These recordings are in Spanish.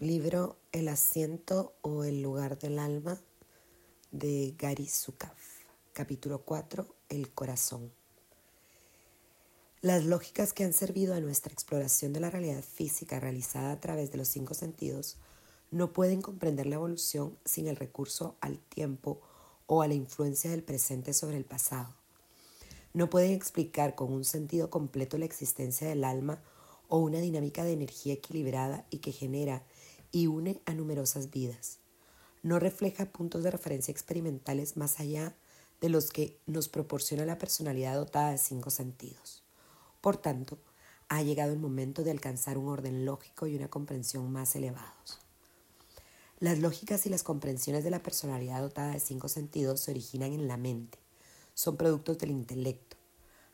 Libro El asiento o el lugar del alma de Gary Zukaf. Capítulo 4. El corazón. Las lógicas que han servido a nuestra exploración de la realidad física realizada a través de los cinco sentidos no pueden comprender la evolución sin el recurso al tiempo o a la influencia del presente sobre el pasado. No pueden explicar con un sentido completo la existencia del alma o una dinámica de energía equilibrada y que genera y une a numerosas vidas. No refleja puntos de referencia experimentales más allá de los que nos proporciona la personalidad dotada de cinco sentidos. Por tanto, ha llegado el momento de alcanzar un orden lógico y una comprensión más elevados. Las lógicas y las comprensiones de la personalidad dotada de cinco sentidos se originan en la mente, son productos del intelecto.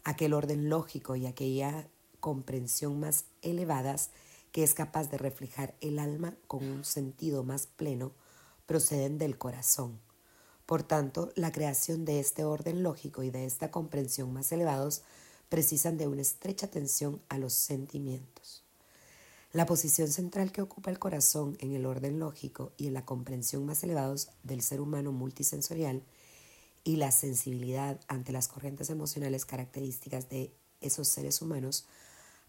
Aquel orden lógico y aquella comprensión más elevadas que es capaz de reflejar el alma con un sentido más pleno, proceden del corazón. Por tanto, la creación de este orden lógico y de esta comprensión más elevados precisan de una estrecha atención a los sentimientos. La posición central que ocupa el corazón en el orden lógico y en la comprensión más elevados del ser humano multisensorial y la sensibilidad ante las corrientes emocionales características de esos seres humanos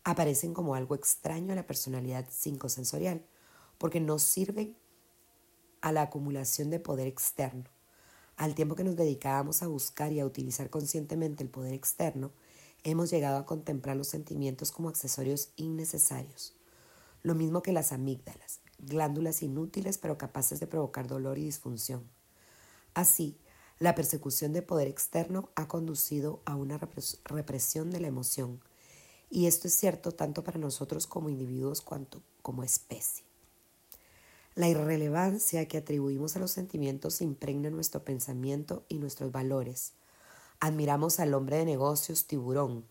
aparecen como algo extraño a la personalidad psicosensorial, porque no sirven a la acumulación de poder externo. Al tiempo que nos dedicábamos a buscar y a utilizar conscientemente el poder externo, hemos llegado a contemplar los sentimientos como accesorios innecesarios, lo mismo que las amígdalas, glándulas inútiles pero capaces de provocar dolor y disfunción. Así, la persecución de poder externo ha conducido a una represión de la emoción, y esto es cierto tanto para nosotros como individuos cuanto como especie. La irrelevancia que atribuimos a los sentimientos impregna nuestro pensamiento y nuestros valores. Admiramos al hombre de negocios tiburón,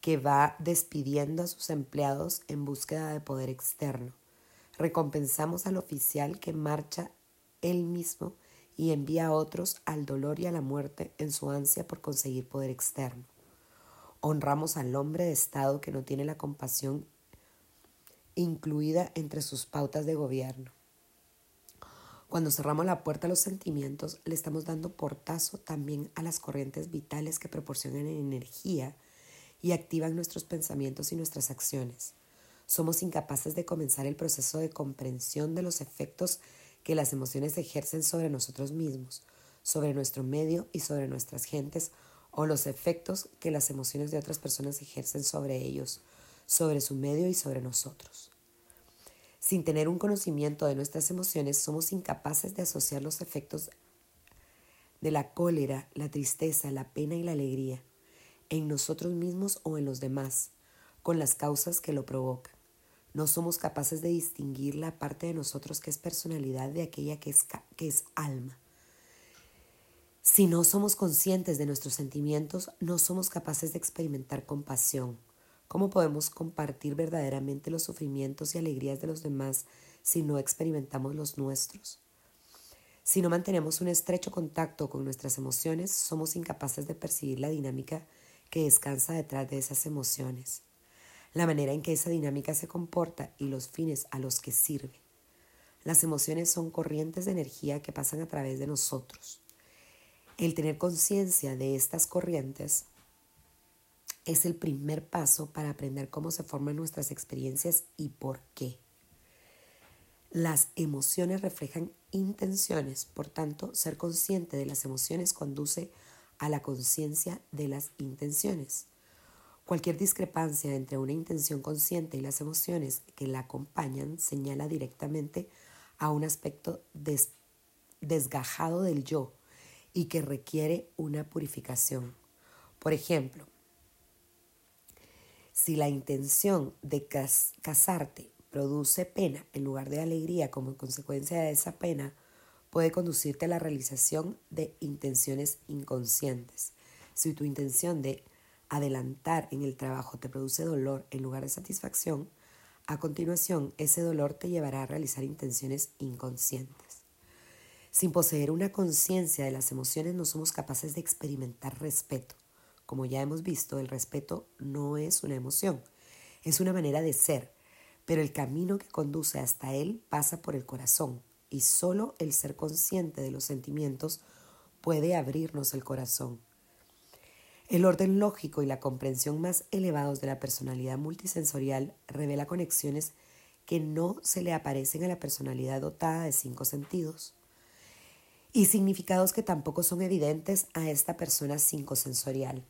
que va despidiendo a sus empleados en búsqueda de poder externo. Recompensamos al oficial que marcha él mismo y envía a otros al dolor y a la muerte en su ansia por conseguir poder externo. Honramos al hombre de Estado que no tiene la compasión incluida entre sus pautas de gobierno. Cuando cerramos la puerta a los sentimientos, le estamos dando portazo también a las corrientes vitales que proporcionan energía y activan nuestros pensamientos y nuestras acciones. Somos incapaces de comenzar el proceso de comprensión de los efectos que las emociones ejercen sobre nosotros mismos, sobre nuestro medio y sobre nuestras gentes o los efectos que las emociones de otras personas ejercen sobre ellos, sobre su medio y sobre nosotros. Sin tener un conocimiento de nuestras emociones, somos incapaces de asociar los efectos de la cólera, la tristeza, la pena y la alegría en nosotros mismos o en los demás, con las causas que lo provocan. No somos capaces de distinguir la parte de nosotros que es personalidad de aquella que es, que es alma. Si no somos conscientes de nuestros sentimientos, no somos capaces de experimentar compasión. ¿Cómo podemos compartir verdaderamente los sufrimientos y alegrías de los demás si no experimentamos los nuestros? Si no mantenemos un estrecho contacto con nuestras emociones, somos incapaces de percibir la dinámica que descansa detrás de esas emociones, la manera en que esa dinámica se comporta y los fines a los que sirve. Las emociones son corrientes de energía que pasan a través de nosotros. El tener conciencia de estas corrientes es el primer paso para aprender cómo se forman nuestras experiencias y por qué. Las emociones reflejan intenciones, por tanto, ser consciente de las emociones conduce a la conciencia de las intenciones. Cualquier discrepancia entre una intención consciente y las emociones que la acompañan señala directamente a un aspecto desgajado del yo, y que requiere una purificación. Por ejemplo, si la intención de casarte produce pena en lugar de alegría como consecuencia de esa pena, puede conducirte a la realización de intenciones inconscientes. Si tu intención de adelantar en el trabajo te produce dolor en lugar de satisfacción, a continuación ese dolor te llevará a realizar intenciones inconscientes. Sin poseer una conciencia de las emociones no somos capaces de experimentar respeto. Como ya hemos visto, el respeto no es una emoción, es una manera de ser, pero el camino que conduce hasta él pasa por el corazón y solo el ser consciente de los sentimientos puede abrirnos el corazón. El orden lógico y la comprensión más elevados de la personalidad multisensorial revela conexiones que no se le aparecen a la personalidad dotada de cinco sentidos y significados que tampoco son evidentes a esta persona cinco sensorial.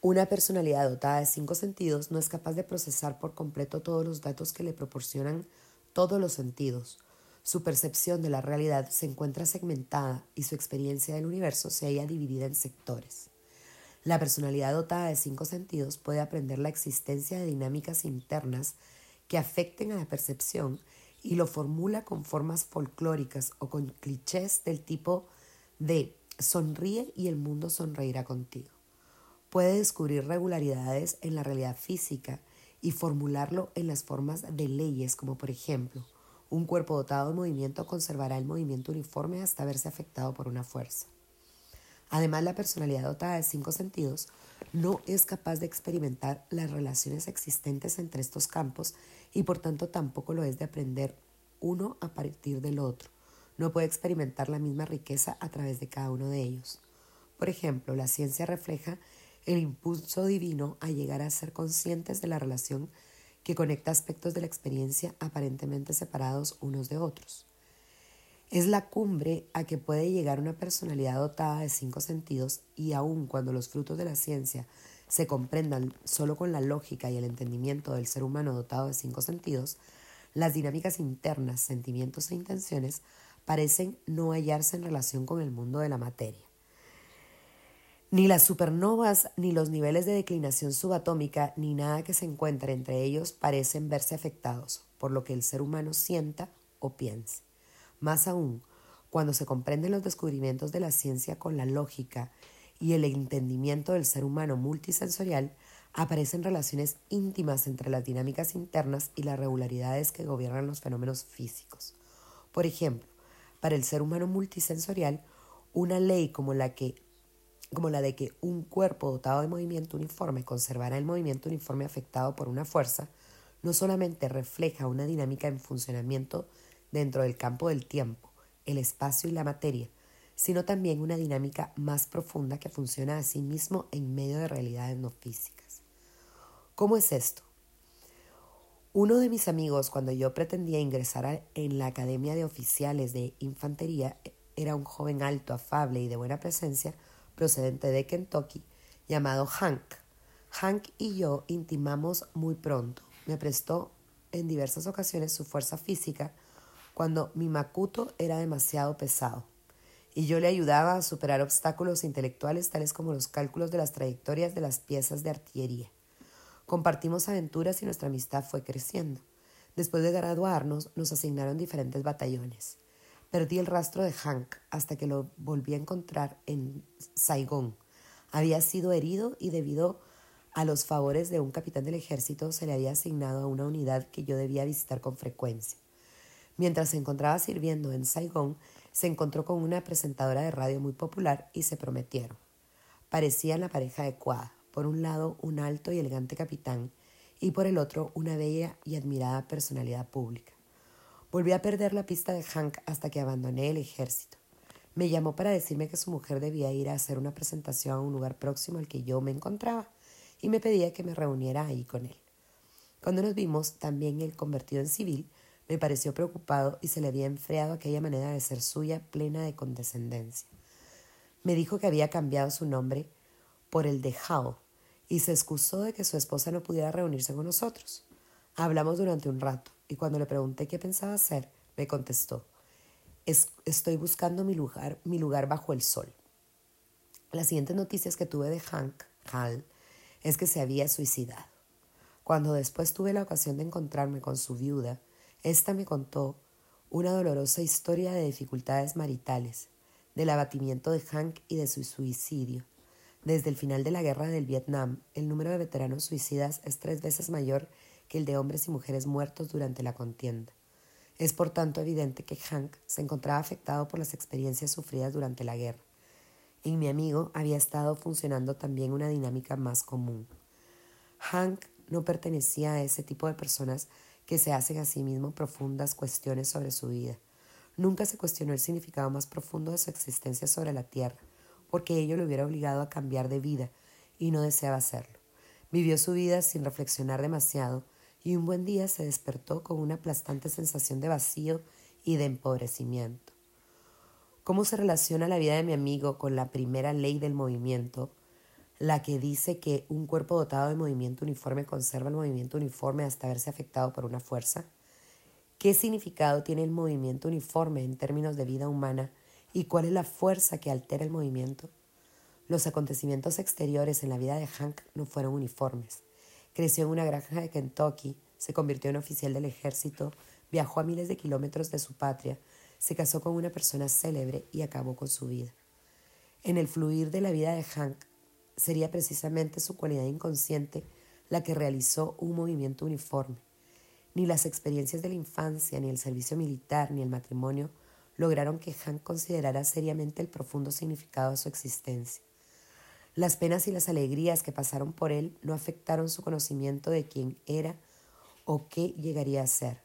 Una personalidad dotada de cinco sentidos no es capaz de procesar por completo todos los datos que le proporcionan todos los sentidos. Su percepción de la realidad se encuentra segmentada y su experiencia del universo se halla dividida en sectores. La personalidad dotada de cinco sentidos puede aprender la existencia de dinámicas internas que afecten a la percepción y lo formula con formas folclóricas o con clichés del tipo de sonríe y el mundo sonreirá contigo. Puede descubrir regularidades en la realidad física y formularlo en las formas de leyes, como por ejemplo, un cuerpo dotado de movimiento conservará el movimiento uniforme hasta verse afectado por una fuerza. Además, la personalidad dotada de cinco sentidos no es capaz de experimentar las relaciones existentes entre estos campos y por tanto tampoco lo es de aprender uno a partir del otro. No puede experimentar la misma riqueza a través de cada uno de ellos. Por ejemplo, la ciencia refleja el impulso divino a llegar a ser conscientes de la relación que conecta aspectos de la experiencia aparentemente separados unos de otros. Es la cumbre a que puede llegar una personalidad dotada de cinco sentidos y aun cuando los frutos de la ciencia se comprendan solo con la lógica y el entendimiento del ser humano dotado de cinco sentidos, las dinámicas internas, sentimientos e intenciones parecen no hallarse en relación con el mundo de la materia. Ni las supernovas, ni los niveles de declinación subatómica, ni nada que se encuentre entre ellos parecen verse afectados por lo que el ser humano sienta o piense. Más aún, cuando se comprenden los descubrimientos de la ciencia con la lógica y el entendimiento del ser humano multisensorial, aparecen relaciones íntimas entre las dinámicas internas y las regularidades que gobiernan los fenómenos físicos. Por ejemplo, para el ser humano multisensorial, una ley como la que como la de que un cuerpo dotado de movimiento uniforme conservará el movimiento uniforme afectado por una fuerza, no solamente refleja una dinámica en funcionamiento dentro del campo del tiempo, el espacio y la materia, sino también una dinámica más profunda que funciona a sí mismo en medio de realidades no físicas. ¿Cómo es esto? Uno de mis amigos, cuando yo pretendía ingresar en la Academia de Oficiales de Infantería, era un joven alto, afable y de buena presencia, procedente de Kentucky, llamado Hank. Hank y yo intimamos muy pronto. Me prestó en diversas ocasiones su fuerza física cuando mi macuto era demasiado pesado, y yo le ayudaba a superar obstáculos intelectuales tales como los cálculos de las trayectorias de las piezas de artillería. Compartimos aventuras y nuestra amistad fue creciendo. Después de graduarnos, nos asignaron diferentes batallones. Perdí el rastro de Hank hasta que lo volví a encontrar en Saigón. Había sido herido y debido a los favores de un capitán del ejército se le había asignado a una unidad que yo debía visitar con frecuencia. Mientras se encontraba sirviendo en Saigón, se encontró con una presentadora de radio muy popular y se prometieron. Parecían la pareja adecuada, por un lado un alto y elegante capitán y por el otro una bella y admirada personalidad pública. Volví a perder la pista de Hank hasta que abandoné el ejército. Me llamó para decirme que su mujer debía ir a hacer una presentación a un lugar próximo al que yo me encontraba y me pedía que me reuniera ahí con él. Cuando nos vimos, también él convertido en civil, me pareció preocupado y se le había enfriado aquella manera de ser suya plena de condescendencia. Me dijo que había cambiado su nombre por el de Hao y se excusó de que su esposa no pudiera reunirse con nosotros. Hablamos durante un rato y cuando le pregunté qué pensaba hacer, me contestó, estoy buscando mi lugar, mi lugar bajo el sol. Las siguientes noticias que tuve de Hank Hall es que se había suicidado. Cuando después tuve la ocasión de encontrarme con su viuda, ésta me contó una dolorosa historia de dificultades maritales, del abatimiento de Hank y de su suicidio. Desde el final de la guerra del Vietnam, el número de veteranos suicidas es tres veces mayor que el de hombres y mujeres muertos durante la contienda. Es por tanto evidente que Hank se encontraba afectado por las experiencias sufridas durante la guerra. En mi amigo había estado funcionando también una dinámica más común. Hank no pertenecía a ese tipo de personas que se hacen a sí mismo profundas cuestiones sobre su vida. Nunca se cuestionó el significado más profundo de su existencia sobre la tierra, porque ello le hubiera obligado a cambiar de vida, y no deseaba hacerlo. Vivió su vida sin reflexionar demasiado, y un buen día se despertó con una aplastante sensación de vacío y de empobrecimiento. ¿Cómo se relaciona la vida de mi amigo con la primera ley del movimiento, la que dice que un cuerpo dotado de movimiento uniforme conserva el movimiento uniforme hasta verse afectado por una fuerza? ¿Qué significado tiene el movimiento uniforme en términos de vida humana y cuál es la fuerza que altera el movimiento? Los acontecimientos exteriores en la vida de Hank no fueron uniformes. Creció en una granja de Kentucky, se convirtió en oficial del ejército, viajó a miles de kilómetros de su patria, se casó con una persona célebre y acabó con su vida. En el fluir de la vida de Hank sería precisamente su cualidad inconsciente la que realizó un movimiento uniforme. Ni las experiencias de la infancia, ni el servicio militar, ni el matrimonio lograron que Hank considerara seriamente el profundo significado de su existencia. Las penas y las alegrías que pasaron por él no afectaron su conocimiento de quién era o qué llegaría a ser.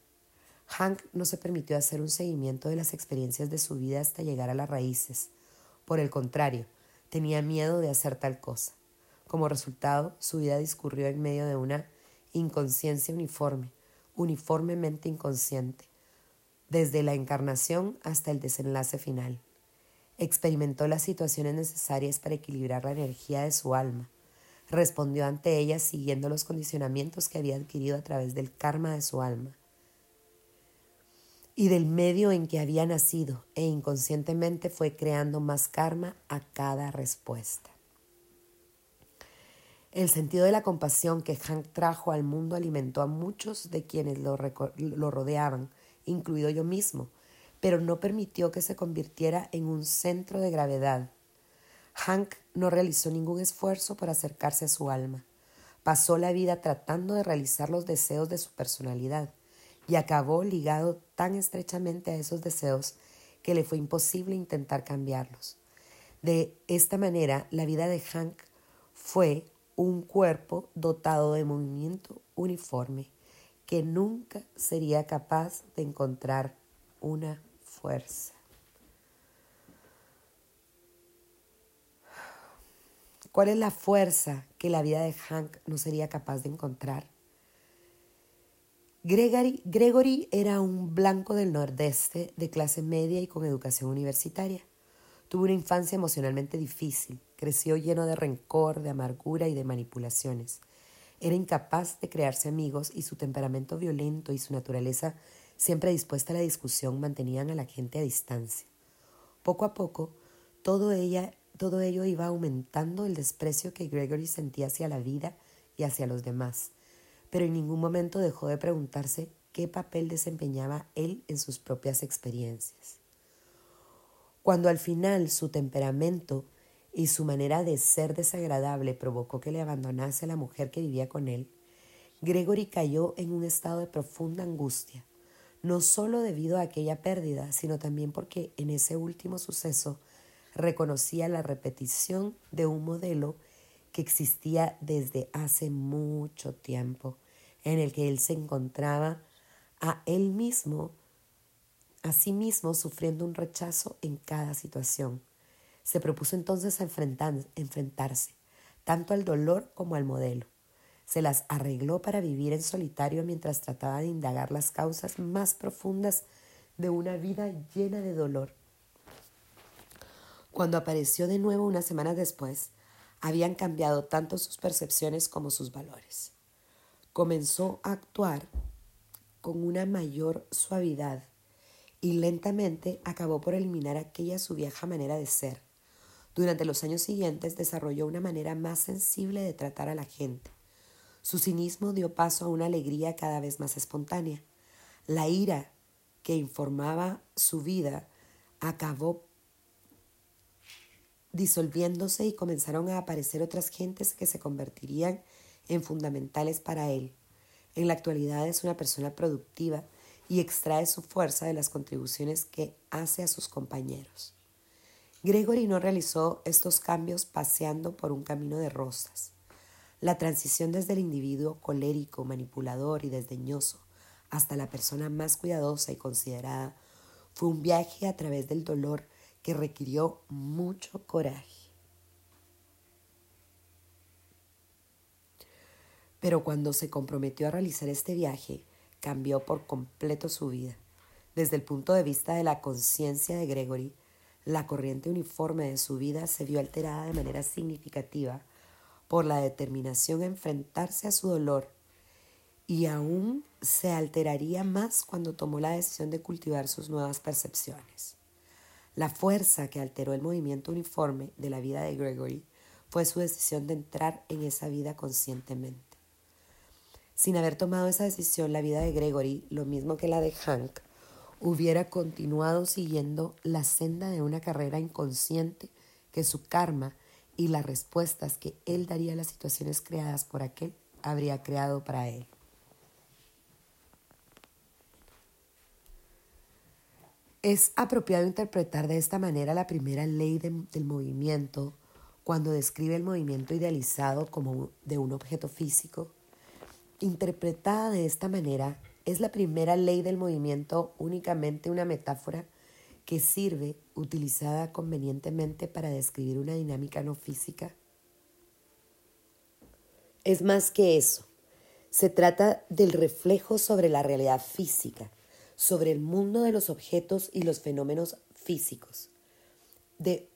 Hank no se permitió hacer un seguimiento de las experiencias de su vida hasta llegar a las raíces. Por el contrario, tenía miedo de hacer tal cosa. Como resultado, su vida discurrió en medio de una inconsciencia uniforme, uniformemente inconsciente, desde la encarnación hasta el desenlace final. Experimentó las situaciones necesarias para equilibrar la energía de su alma. Respondió ante ellas siguiendo los condicionamientos que había adquirido a través del karma de su alma y del medio en que había nacido e inconscientemente fue creando más karma a cada respuesta. El sentido de la compasión que Hank trajo al mundo alimentó a muchos de quienes lo, lo rodeaban, incluido yo mismo, pero no permitió que se convirtiera en un centro de gravedad. Hank no realizó ningún esfuerzo por acercarse a su alma. Pasó la vida tratando de realizar los deseos de su personalidad y acabó ligado tan estrechamente a esos deseos que le fue imposible intentar cambiarlos. De esta manera, la vida de Hank fue un cuerpo dotado de movimiento uniforme que nunca sería capaz de encontrar una fuerza. ¿Cuál es la fuerza que la vida de Hank no sería capaz de encontrar? Gregory, era un blanco del nordeste de clase media y con educación universitaria. Tuvo una infancia emocionalmente difícil, creció lleno de rencor, de amargura y de manipulaciones. Era incapaz de crearse amigos y su temperamento violento y su naturaleza siempre dispuesta a la discusión mantenían a la gente a distancia. Poco a poco, todo, ella, todo ello iba aumentando el desprecio que Gregory sentía hacia la vida y hacia los demás pero en ningún momento dejó de preguntarse qué papel desempeñaba él en sus propias experiencias. Cuando al final su temperamento y su manera de ser desagradable provocó que le abandonase la mujer que vivía con él, Gregory cayó en un estado de profunda angustia, no solo debido a aquella pérdida, sino también porque en ese último suceso reconocía la repetición de un modelo que existía desde hace mucho tiempo, en el que él se encontraba a él mismo, a sí mismo sufriendo un rechazo en cada situación. Se propuso entonces enfrentarse tanto al dolor como al modelo. Se las arregló para vivir en solitario mientras trataba de indagar las causas más profundas de una vida llena de dolor. Cuando apareció de nuevo unas semanas después, habían cambiado tanto sus percepciones como sus valores. Comenzó a actuar con una mayor suavidad y lentamente acabó por eliminar aquella su vieja manera de ser. Durante los años siguientes desarrolló una manera más sensible de tratar a la gente. Su cinismo dio paso a una alegría cada vez más espontánea. La ira que informaba su vida acabó disolviéndose y comenzaron a aparecer otras gentes que se convertirían en fundamentales para él. En la actualidad es una persona productiva y extrae su fuerza de las contribuciones que hace a sus compañeros. Gregory no realizó estos cambios paseando por un camino de rosas. La transición desde el individuo colérico, manipulador y desdeñoso hasta la persona más cuidadosa y considerada, fue un viaje a través del dolor que requirió mucho coraje. Pero cuando se comprometió a realizar este viaje, cambió por completo su vida. Desde el punto de vista de la conciencia de Gregory, la corriente uniforme de su vida se vio alterada de manera significativa por la determinación a enfrentarse a su dolor y aún se alteraría más cuando tomó la decisión de cultivar sus nuevas percepciones. La fuerza que alteró el movimiento uniforme de la vida de Gregory fue su decisión de entrar en esa vida conscientemente. Sin haber tomado esa decisión, la vida de Gregory, lo mismo que la de Hank, hubiera continuado siguiendo la senda de una carrera inconsciente que su karma y las respuestas que él daría a las situaciones creadas por aquel habría creado para él. Es apropiado interpretar de esta manera la primera ley del movimiento cuando describe el movimiento idealizado como de un objeto físico. Interpretada de esta manera, ¿Es la primera ley del movimiento únicamente una metáfora que sirve, utilizada convenientemente para describir una dinámica no física? Es más que eso. Se trata del reflejo sobre la realidad física, sobre el mundo de los objetos y los fenómenos físicos, de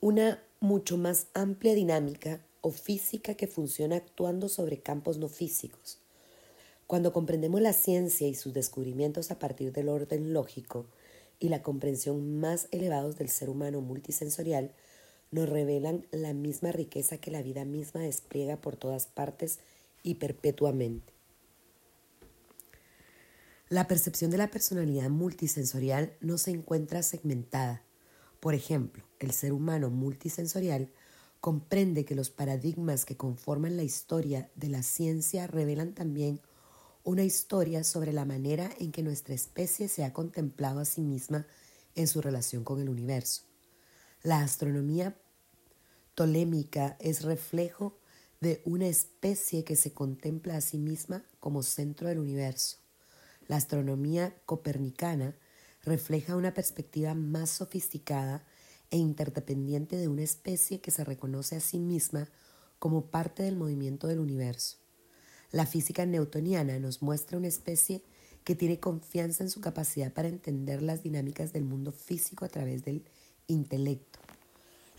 una mucho más amplia dinámica o física que funciona actuando sobre campos no físicos cuando comprendemos la ciencia y sus descubrimientos a partir del orden lógico y la comprensión más elevados del ser humano multisensorial, nos revelan la misma riqueza que la vida misma despliega por todas partes y perpetuamente. La percepción de la personalidad multisensorial no se encuentra segmentada. Por ejemplo, el ser humano multisensorial comprende que los paradigmas que conforman la historia de la ciencia revelan también una historia sobre la manera en que nuestra especie se ha contemplado a sí misma en su relación con el universo. La astronomía tolémica es reflejo de una especie que se contempla a sí misma como centro del universo. La astronomía copernicana refleja una perspectiva más sofisticada e interdependiente de una especie que se reconoce a sí misma como parte del movimiento del universo. La física newtoniana nos muestra una especie que tiene confianza en su capacidad para entender las dinámicas del mundo físico a través del intelecto.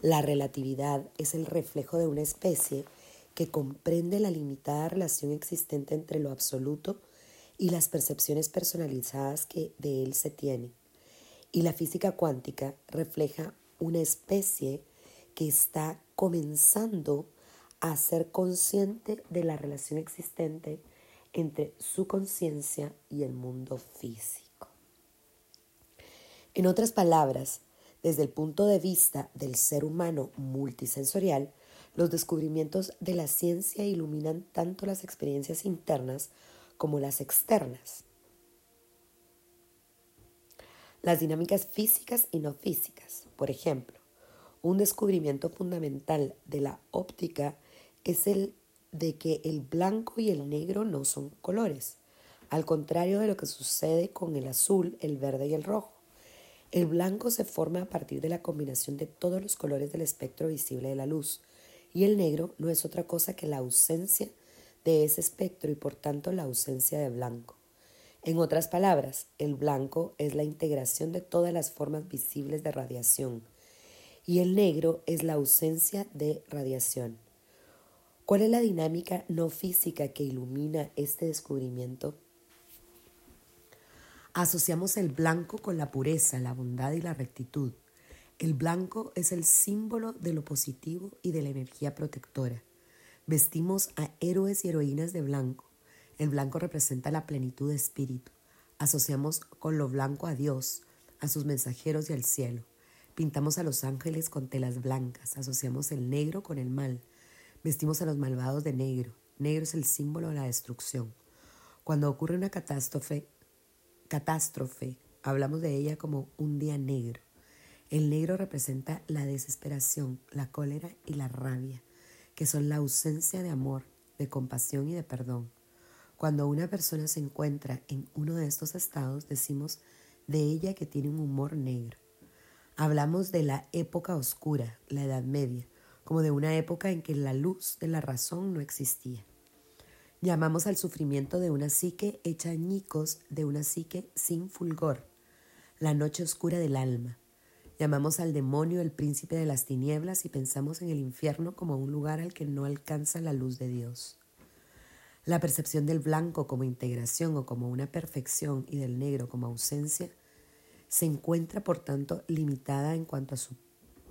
La relatividad es el reflejo de una especie que comprende la limitada relación existente entre lo absoluto y las percepciones personalizadas que de él se tienen. Y la física cuántica refleja una especie que está comenzando a ser consciente de la relación existente entre su conciencia y el mundo físico. En otras palabras, desde el punto de vista del ser humano multisensorial, los descubrimientos de la ciencia iluminan tanto las experiencias internas como las externas. Las dinámicas físicas y no físicas. Por ejemplo, un descubrimiento fundamental de la óptica es el de que el blanco y el negro no son colores, al contrario de lo que sucede con el azul, el verde y el rojo. El blanco se forma a partir de la combinación de todos los colores del espectro visible de la luz, y el negro no es otra cosa que la ausencia de ese espectro y por tanto la ausencia de blanco. En otras palabras, el blanco es la integración de todas las formas visibles de radiación y el negro es la ausencia de radiación. ¿Cuál es la dinámica no física que ilumina este descubrimiento? Asociamos el blanco con la pureza, la bondad y la rectitud. El blanco es el símbolo de lo positivo y de la energía protectora. Vestimos a héroes y heroínas de blanco. El blanco representa la plenitud de espíritu. Asociamos con lo blanco a Dios, a sus mensajeros y al cielo. Pintamos a los ángeles con telas blancas. Asociamos el negro con el mal Vestimos a los malvados de negro. Negro es el símbolo de la destrucción. Cuando ocurre una catástrofe, catástrofe, hablamos de ella como un día negro. El negro representa la desesperación, la cólera y la rabia, que son la ausencia de amor, de compasión y de perdón. Cuando una persona se encuentra en uno de estos estados, decimos de ella que tiene un humor negro. Hablamos de la época oscura, la Edad Media, como de una época en que la luz de la razón no existía. Llamamos al sufrimiento de una psique hecha añicos de una psique sin fulgor, la noche oscura del alma. Llamamos al demonio el príncipe de las tinieblas y pensamos en el infierno como un lugar al que no alcanza la luz de Dios. La percepción del blanco como integración o como una perfección y del negro como ausencia se encuentra por tanto limitada en cuanto a su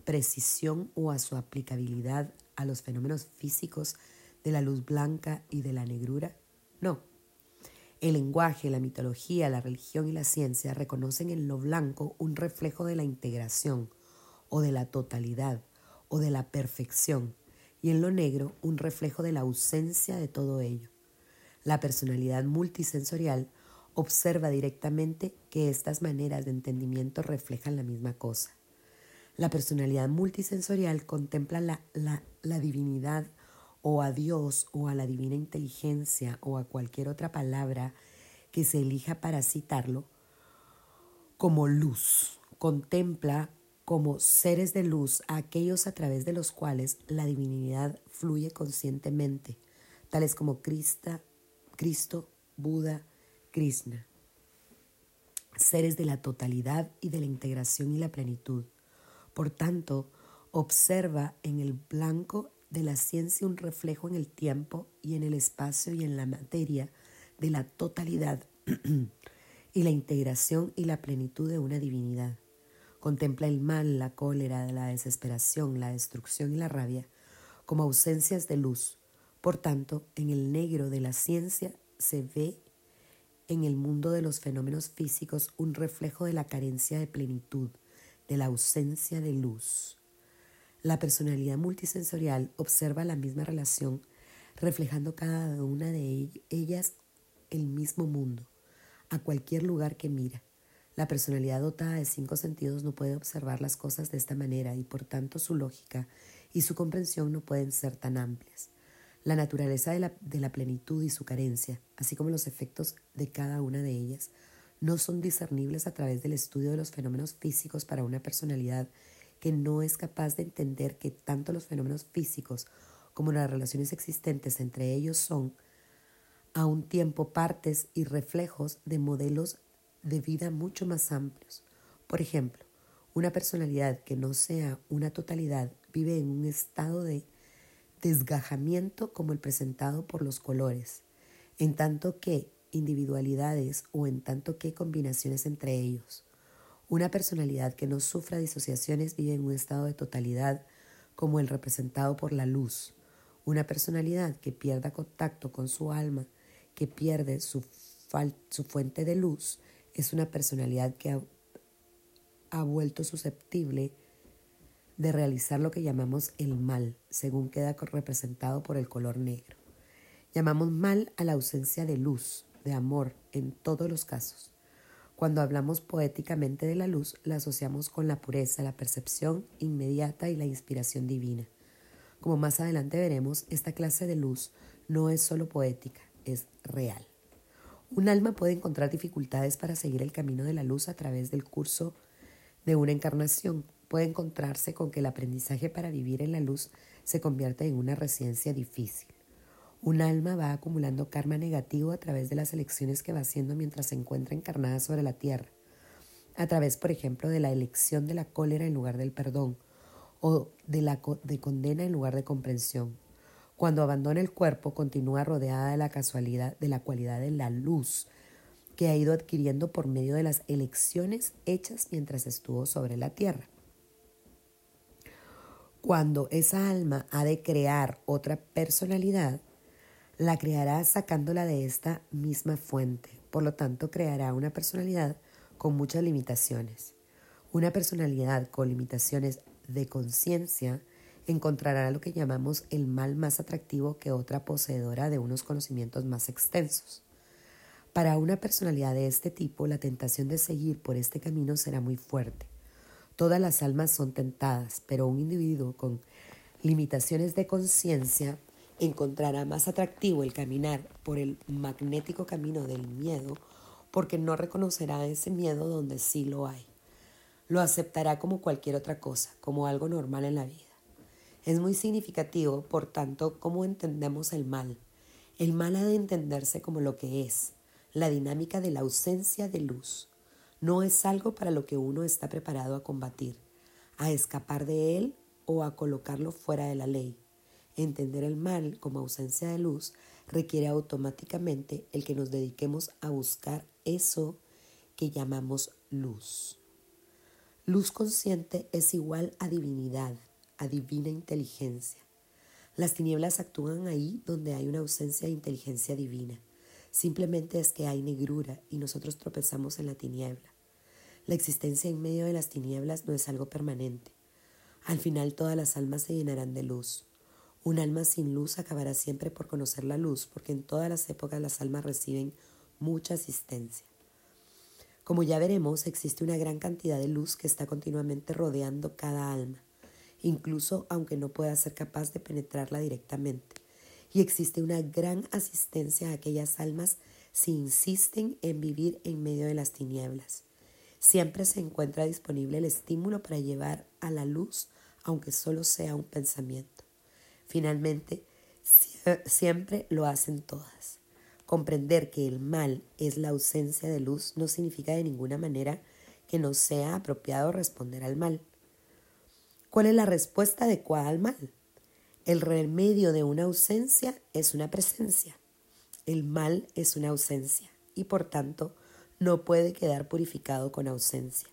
precisión o a su aplicabilidad a los fenómenos físicos de la luz blanca y de la negrura? No. El lenguaje, la mitología, la religión y la ciencia reconocen en lo blanco un reflejo de la integración o de la totalidad o de la perfección y en lo negro un reflejo de la ausencia de todo ello. La personalidad multisensorial observa directamente que estas maneras de entendimiento reflejan la misma cosa. La personalidad multisensorial contempla la, la, la divinidad o a Dios o a la divina inteligencia o a cualquier otra palabra que se elija para citarlo, como luz. Contempla como seres de luz a aquellos a través de los cuales la divinidad fluye conscientemente, tales como Cristo, Buda, Krishna. Seres de la totalidad y de la integración y la plenitud. Por tanto, observa en el blanco de la ciencia un reflejo en el tiempo y en el espacio y en la materia de la totalidad y la integración y la plenitud de una divinidad. Contempla el mal, la cólera, la desesperación, la destrucción y la rabia como ausencias de luz. Por tanto, en el negro de la ciencia se ve en el mundo de los fenómenos físicos un reflejo de la carencia de plenitud, de la ausencia de luz. La personalidad multisensorial observa la misma relación, reflejando cada una de ellas el mismo mundo, a cualquier lugar que mira. La personalidad dotada de cinco sentidos no puede observar las cosas de esta manera y por tanto su lógica y su comprensión no pueden ser tan amplias. La naturaleza de la, de la, plenitud y su carencia, así como los efectos de cada una de ellas, no son discernibles a través del estudio de los fenómenos físicos para una personalidad que no es capaz de entender que tanto los fenómenos físicos como las relaciones existentes entre ellos son a un tiempo partes y reflejos de modelos de vida mucho más amplios. Por ejemplo, una personalidad que no sea una totalidad vive en un estado de desgajamiento como el presentado por los colores, en tanto que individualidades o en tanto que combinaciones entre ellos. Una personalidad que no sufra disociaciones vive en un estado de totalidad como el representado por la luz. Una personalidad que pierda contacto con su alma, que pierde su, fuente de luz, es una personalidad que ha, ha vuelto susceptible de realizar lo que llamamos el mal, según queda representado por el color negro. Llamamos mal a la ausencia de luz, de amor, en todos los casos. Cuando hablamos poéticamente de la luz, la asociamos con la pureza, la percepción inmediata y la inspiración divina. Como más adelante veremos, esta clase de luz no es solo poética, es real. Un alma puede encontrar dificultades para seguir el camino de la luz a través del curso de una encarnación. Puede encontrarse con que el aprendizaje para vivir en la luz se convierte en una residencia difícil. Un alma va acumulando karma negativo a través de las elecciones que va haciendo mientras se encuentra encarnada sobre la tierra, a través, por ejemplo, de la elección de la cólera en lugar del perdón, o de la de condena en lugar de comprensión. Cuando abandona el cuerpo, continúa rodeada de la casualidad, de la cualidad de la luz que ha ido adquiriendo por medio de las elecciones hechas mientras estuvo sobre la tierra. Cuando esa alma ha de crear otra personalidad, la creará sacándola de esta misma fuente. Por lo tanto, creará una personalidad con muchas limitaciones. Una personalidad con limitaciones de conciencia encontrará lo que llamamos el mal más atractivo que otra poseedora de unos conocimientos más extensos. Para una personalidad de este tipo, la tentación de seguir por este camino será muy fuerte. Todas las almas son tentadas, pero un individuo con limitaciones de conciencia encontrará más atractivo el caminar por el magnético camino del miedo porque no reconocerá ese miedo donde sí lo hay. Lo aceptará como cualquier otra cosa, como algo normal en la vida. Es muy significativo, por tanto, cómo entendemos el mal. El mal ha de entenderse como lo que es, la dinámica de la ausencia de luz. No es algo para lo que uno está preparado a combatir, a escapar de él o a colocarlo fuera de la ley. Entender el mal como ausencia de luz requiere automáticamente el que nos dediquemos a buscar eso que llamamos luz. Luz consciente es igual a divinidad, a divina inteligencia. Las tinieblas actúan ahí donde hay una ausencia de inteligencia divina. Simplemente es que hay negrura y nosotros tropezamos en la tiniebla. La existencia en medio de las tinieblas no es algo permanente. Al final todas las almas se llenarán de luz. Un alma sin luz acabará siempre por conocer la luz, porque en todas las épocas las almas reciben mucha asistencia. Como ya veremos, existe una gran cantidad de luz que está continuamente rodeando cada alma, incluso aunque no pueda ser capaz de penetrarla directamente. Y existe una gran asistencia a aquellas almas si insisten en vivir en medio de las tinieblas. Siempre se encuentra disponible el estímulo para llevar a la luz, aunque solo sea un pensamiento. Finalmente, siempre lo hacen todas. Comprender que el mal es la ausencia de luz no significa de ninguna manera que no sea apropiado responder al mal. ¿Cuál es la respuesta adecuada al mal? El remedio de una ausencia es una presencia. El mal es una ausencia y por tanto no puede quedar purificado con ausencia.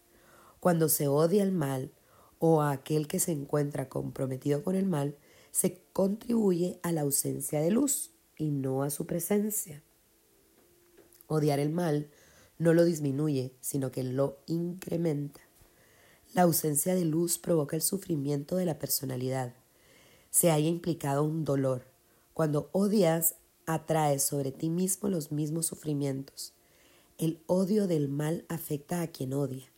Cuando se odia el mal o a aquel que se encuentra comprometido con el mal, se contribuye a la ausencia de luz y no a su presencia. Odiar el mal no lo disminuye, sino que lo incrementa. La ausencia de luz provoca el sufrimiento de la personalidad. Se haya implicado un dolor. Cuando odias, atraes sobre ti mismo los mismos sufrimientos. El odio del mal afecta a quien odia.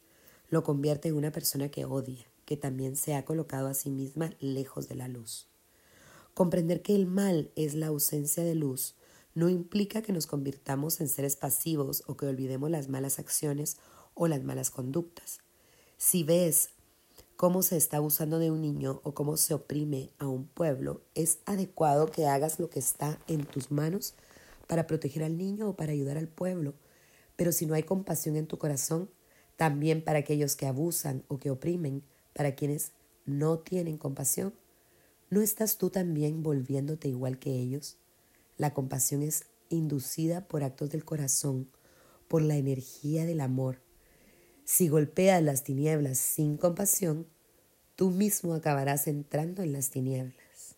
Lo convierte en una persona que odia, que también se ha colocado a sí misma lejos de la luz. Comprender que el mal es la ausencia de luz no implica que nos convirtamos en seres pasivos o que olvidemos las malas acciones o las malas conductas. Si ves cómo se está abusando de un niño o cómo se oprime a un pueblo, es adecuado que hagas lo que está en tus manos para proteger al niño o para ayudar al pueblo. Pero si no hay compasión en tu corazón, también para aquellos que abusan o que oprimen, para quienes no tienen compasión, ¿No estás tú también volviéndote igual que ellos? La compasión es inducida por actos del corazón, por la energía del amor. Si golpeas las tinieblas sin compasión, tú mismo acabarás entrando en las tinieblas.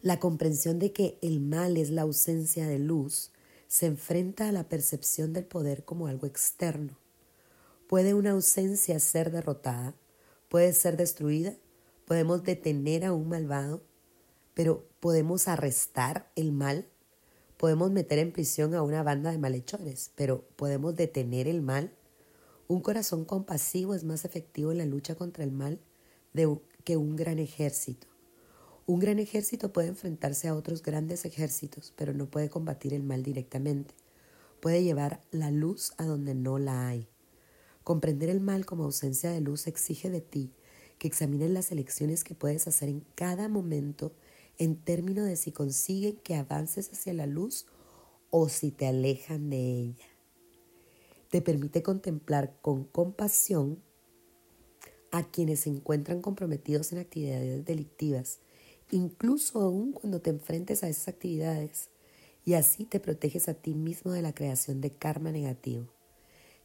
La comprensión de que el mal es la ausencia de luz se enfrenta a la percepción del poder como algo externo. ¿Puede una ausencia ser derrotada? ¿Puede ser destruida? Podemos detener a un malvado, pero podemos arrestar el mal, podemos meter en prisión a una banda de malhechores, pero podemos detener el mal. Un corazón compasivo es más efectivo en la lucha contra el mal que un gran ejército. Un gran ejército puede enfrentarse a otros grandes ejércitos, pero no puede combatir el mal directamente. Puede llevar la luz a donde no la hay. Comprender el mal como ausencia de luz exige de ti que examines las elecciones que puedes hacer en cada momento en términos de si consiguen que avances hacia la luz o si te alejan de ella. Te permite contemplar con compasión a quienes se encuentran comprometidos en actividades delictivas, incluso aún cuando te enfrentes a esas actividades, y así te proteges a ti mismo de la creación de karma negativo.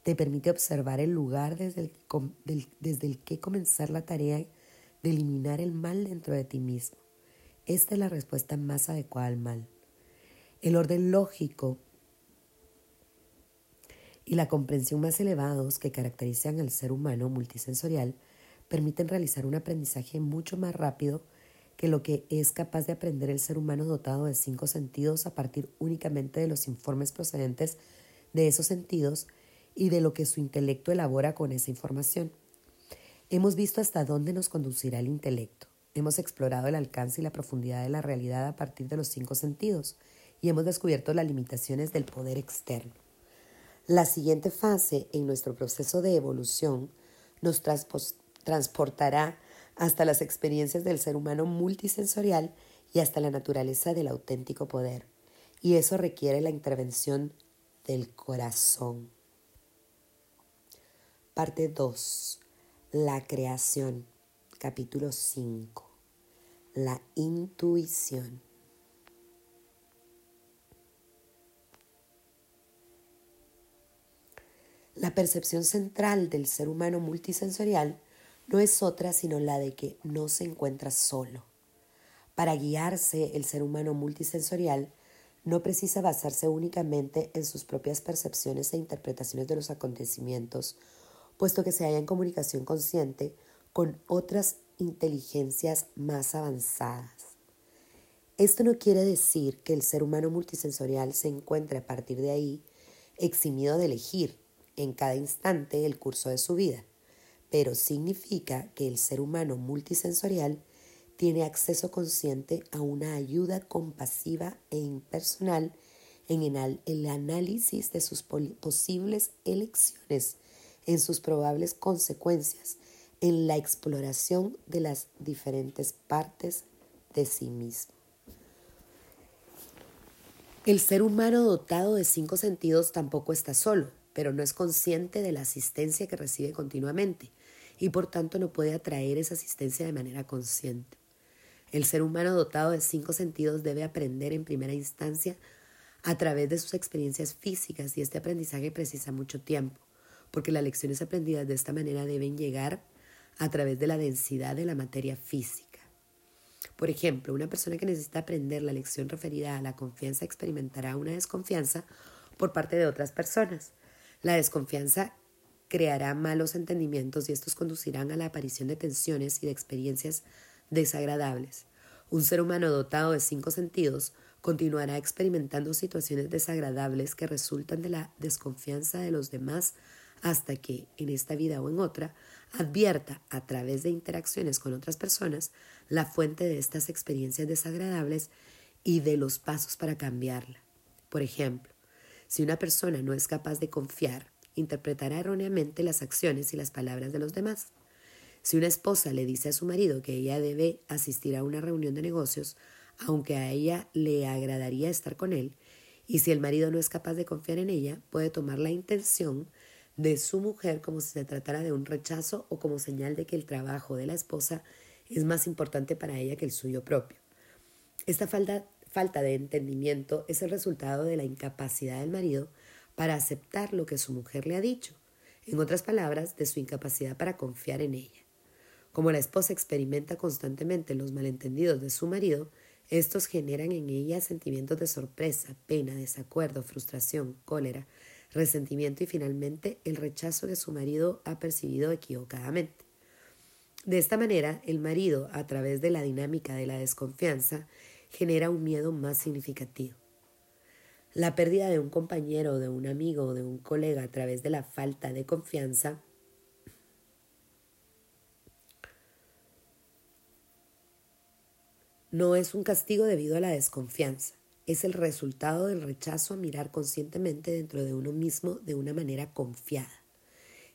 Te permite observar el lugar desde el, desde el que comenzar la tarea de eliminar el mal dentro de ti mismo. Esta es la respuesta más adecuada al mal. El orden lógico y la comprensión más elevados que caracterizan al ser humano multisensorial permiten realizar un aprendizaje mucho más rápido que lo que es capaz de aprender el ser humano dotado de cinco sentidos a partir únicamente de los informes procedentes de esos sentidos y de lo que su intelecto elabora con esa información. Hemos visto hasta dónde nos conducirá el intelecto. Hemos explorado el alcance y la profundidad de la realidad a partir de los cinco sentidos y hemos descubierto las limitaciones del poder externo. La siguiente fase en nuestro proceso de evolución nos transportará hasta las experiencias del ser humano multisensorial y hasta la naturaleza del auténtico poder. Y eso requiere la intervención del corazón. Parte 2. La creación. Capítulo 5 la intuición. La percepción central del ser humano multisensorial no es otra sino la de que no se encuentra solo. Para guiarse, el ser humano multisensorial no precisa basarse únicamente en sus propias percepciones e interpretaciones de los acontecimientos, puesto que se halla en comunicación consciente con otras inteligencias más avanzadas. Esto no quiere decir que el ser humano multisensorial se encuentre a partir de ahí eximido de elegir en cada instante el curso de su vida, pero significa que el ser humano multisensorial tiene acceso consciente a una ayuda compasiva e impersonal en el análisis de sus posibles elecciones, en sus probables consecuencias en la exploración de las diferentes partes de sí mismo. El ser humano dotado de cinco sentidos tampoco está solo, pero no es consciente de la asistencia que recibe continuamente y por tanto no puede atraer esa asistencia de manera consciente. El ser humano dotado de cinco sentidos debe aprender en primera instancia a través de sus experiencias físicas y este aprendizaje precisa mucho tiempo, porque las lecciones aprendidas de esta manera deben llegar a través de la densidad de la materia física. Por ejemplo, una persona que necesita aprender la lección referida a la confianza experimentará una desconfianza por parte de otras personas. La desconfianza creará malos entendimientos y estos conducirán a la aparición de tensiones y de experiencias desagradables. Un ser humano dotado de cinco sentidos continuará experimentando situaciones desagradables que resultan de la desconfianza de los demás hasta que, en esta vida o en otra, advierta a través de interacciones con otras personas la fuente de estas experiencias desagradables y de los pasos para cambiarla. Por ejemplo, si una persona no es capaz de confiar, interpretará erróneamente las acciones y las palabras de los demás. Si una esposa le dice a su marido que ella debe asistir a una reunión de negocios, aunque a ella le agradaría estar con él, y si el marido no es capaz de confiar en ella, puede tomar la intención de su mujer como si se tratara de un rechazo o como señal de que el trabajo de la esposa es más importante para ella que el suyo propio. Esta falta, falta de entendimiento es el resultado de la incapacidad del marido para aceptar lo que su mujer le ha dicho, en otras palabras, de su incapacidad para confiar en ella. Como la esposa experimenta constantemente los malentendidos de su marido, estos generan en ella sentimientos de sorpresa, pena, desacuerdo, frustración, cólera, resentimiento y finalmente el rechazo que su marido ha percibido equivocadamente. De esta manera, el marido, a través de la dinámica de la desconfianza, genera un miedo más significativo. La pérdida de un compañero, de un amigo o de un colega a través de la falta de confianza no es un castigo debido a la desconfianza, es el resultado del rechazo a mirar conscientemente dentro de uno mismo de una manera confiada.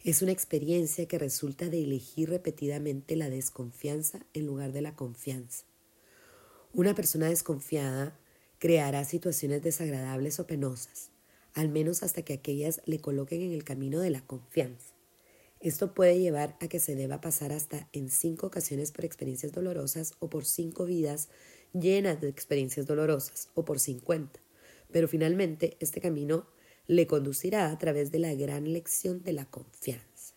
Es una experiencia que resulta de elegir repetidamente la desconfianza en lugar de la confianza. Una persona desconfiada creará situaciones desagradables o penosas, al menos hasta que aquellas le coloquen en el camino de la confianza. Esto puede llevar a que se deba pasar hasta en cinco ocasiones por experiencias dolorosas o por cinco vidas llenas de experiencias dolorosas, o por 50, pero finalmente este camino le conducirá a través de la gran lección de la confianza.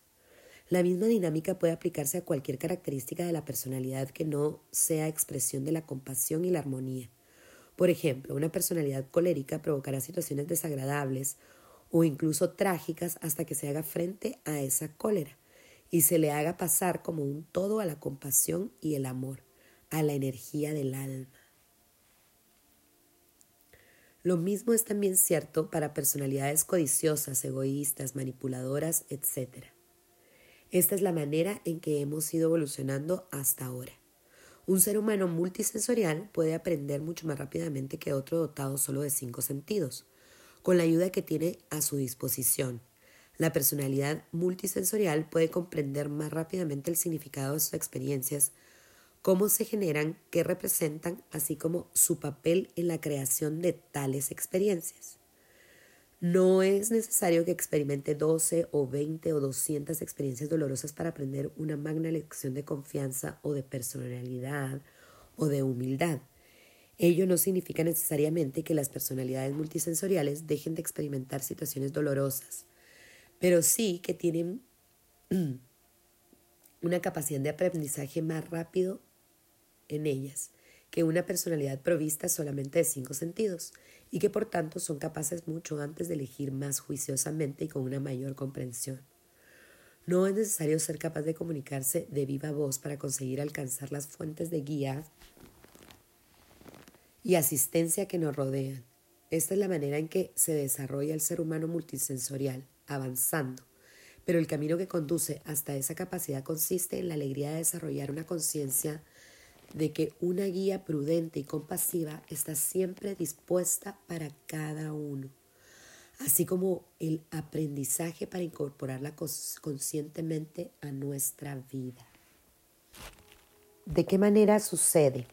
La misma dinámica puede aplicarse a cualquier característica de la personalidad que no sea expresión de la compasión y la armonía. Por ejemplo, una personalidad colérica provocará situaciones desagradables o incluso trágicas hasta que se haga frente a esa cólera y se le haga pasar como un todo a la compasión y el amor a la energía del alma. Lo mismo es también cierto para personalidades codiciosas, egoístas, manipuladoras, etc. Esta es la manera en que hemos ido evolucionando hasta ahora. Un ser humano multisensorial puede aprender mucho más rápidamente que otro dotado solo de cinco sentidos, con la ayuda que tiene a su disposición. La personalidad multisensorial puede comprender más rápidamente el significado de sus experiencias, cómo se generan, qué representan, así como su papel en la creación de tales experiencias. No es necesario que experimente 12 o 20 o 200 experiencias dolorosas para aprender una magna lección de confianza o de personalidad o de humildad. Ello no significa necesariamente que las personalidades multisensoriales dejen de experimentar situaciones dolorosas, pero sí que tienen una capacidad de aprendizaje más rápido en ellas que una personalidad provista solamente de cinco sentidos y que por tanto son capaces mucho antes de elegir más juiciosamente y con una mayor comprensión. No es necesario ser capaz de comunicarse de viva voz para conseguir alcanzar las fuentes de guía y asistencia que nos rodean. Esta es la manera en que se desarrolla el ser humano multisensorial, avanzando. Pero el camino que conduce hasta esa capacidad consiste en la alegría de desarrollar una conciencia de que una guía prudente y compasiva está siempre dispuesta para cada uno, así como el aprendizaje para incorporarla conscientemente a nuestra vida. ¿De qué manera sucede?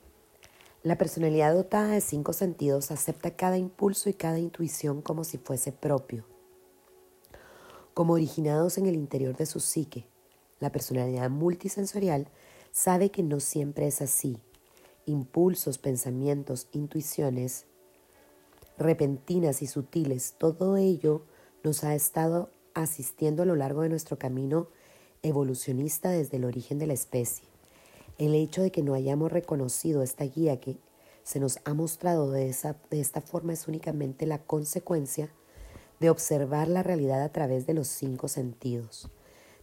La personalidad dotada de cinco sentidos acepta cada impulso y cada intuición como si fuese propio, como originados en el interior de su psique. La personalidad multisensorial sabe que no siempre es así. Impulsos, pensamientos, intuiciones repentinas y sutiles, todo ello nos ha estado asistiendo a lo largo de nuestro camino evolucionista desde el origen de la especie. El hecho de que no hayamos reconocido esta guía que se nos ha mostrado de, esa, de esta forma es únicamente la consecuencia de observar la realidad a través de los cinco sentidos.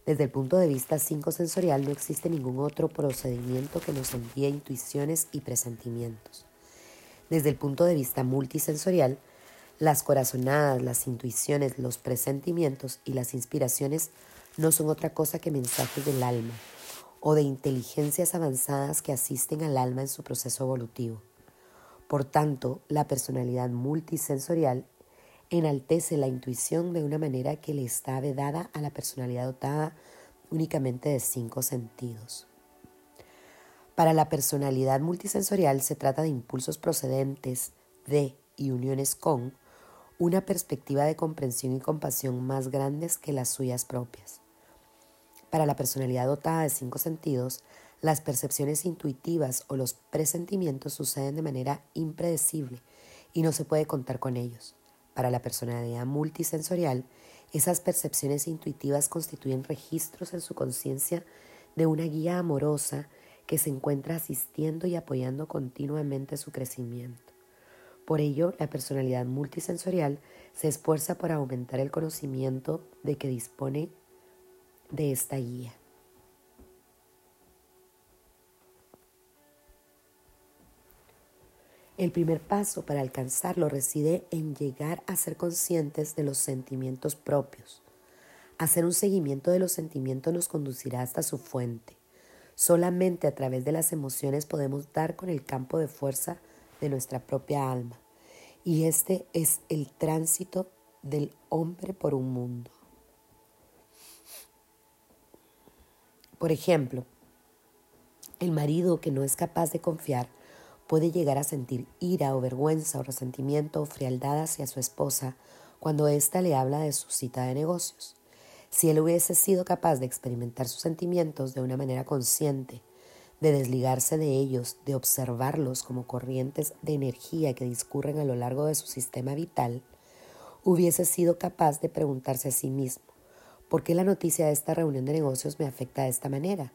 Desde el punto de vista psicosensorial no existe ningún otro procedimiento que nos envíe intuiciones y presentimientos. Desde el punto de vista multisensorial, las corazonadas, las intuiciones, los presentimientos y las inspiraciones no son otra cosa que mensajes del alma o de inteligencias avanzadas que asisten al alma en su proceso evolutivo. Por tanto, la personalidad multisensorial enaltece la intuición de una manera que le está vedada a la personalidad dotada únicamente de cinco sentidos. Para la personalidad multisensorial se trata de impulsos procedentes de y uniones con una perspectiva de comprensión y compasión más grandes que las suyas propias. Para la personalidad dotada de cinco sentidos, las percepciones intuitivas o los presentimientos suceden de manera impredecible y no se puede contar con ellos. Para la personalidad multisensorial, esas percepciones intuitivas constituyen registros en su conciencia de una guía amorosa que se encuentra asistiendo y apoyando continuamente su crecimiento. Por ello, la personalidad multisensorial se esfuerza por aumentar el conocimiento de que dispone de esta guía. El primer paso para alcanzarlo reside en llegar a ser conscientes de los sentimientos propios. Hacer un seguimiento de los sentimientos nos conducirá hasta su fuente. Solamente a través de las emociones podemos dar con el campo de fuerza de nuestra propia alma. Y este es el tránsito del hombre por un mundo. Por ejemplo, el marido que no es capaz de confiar puede llegar a sentir ira o vergüenza o resentimiento o frialdad hacia su esposa cuando ésta le habla de su cita de negocios. Si él hubiese sido capaz de experimentar sus sentimientos de una manera consciente, de desligarse de ellos, de observarlos como corrientes de energía que discurren a lo largo de su sistema vital, hubiese sido capaz de preguntarse a sí mismo, ¿por qué la noticia de esta reunión de negocios me afecta de esta manera?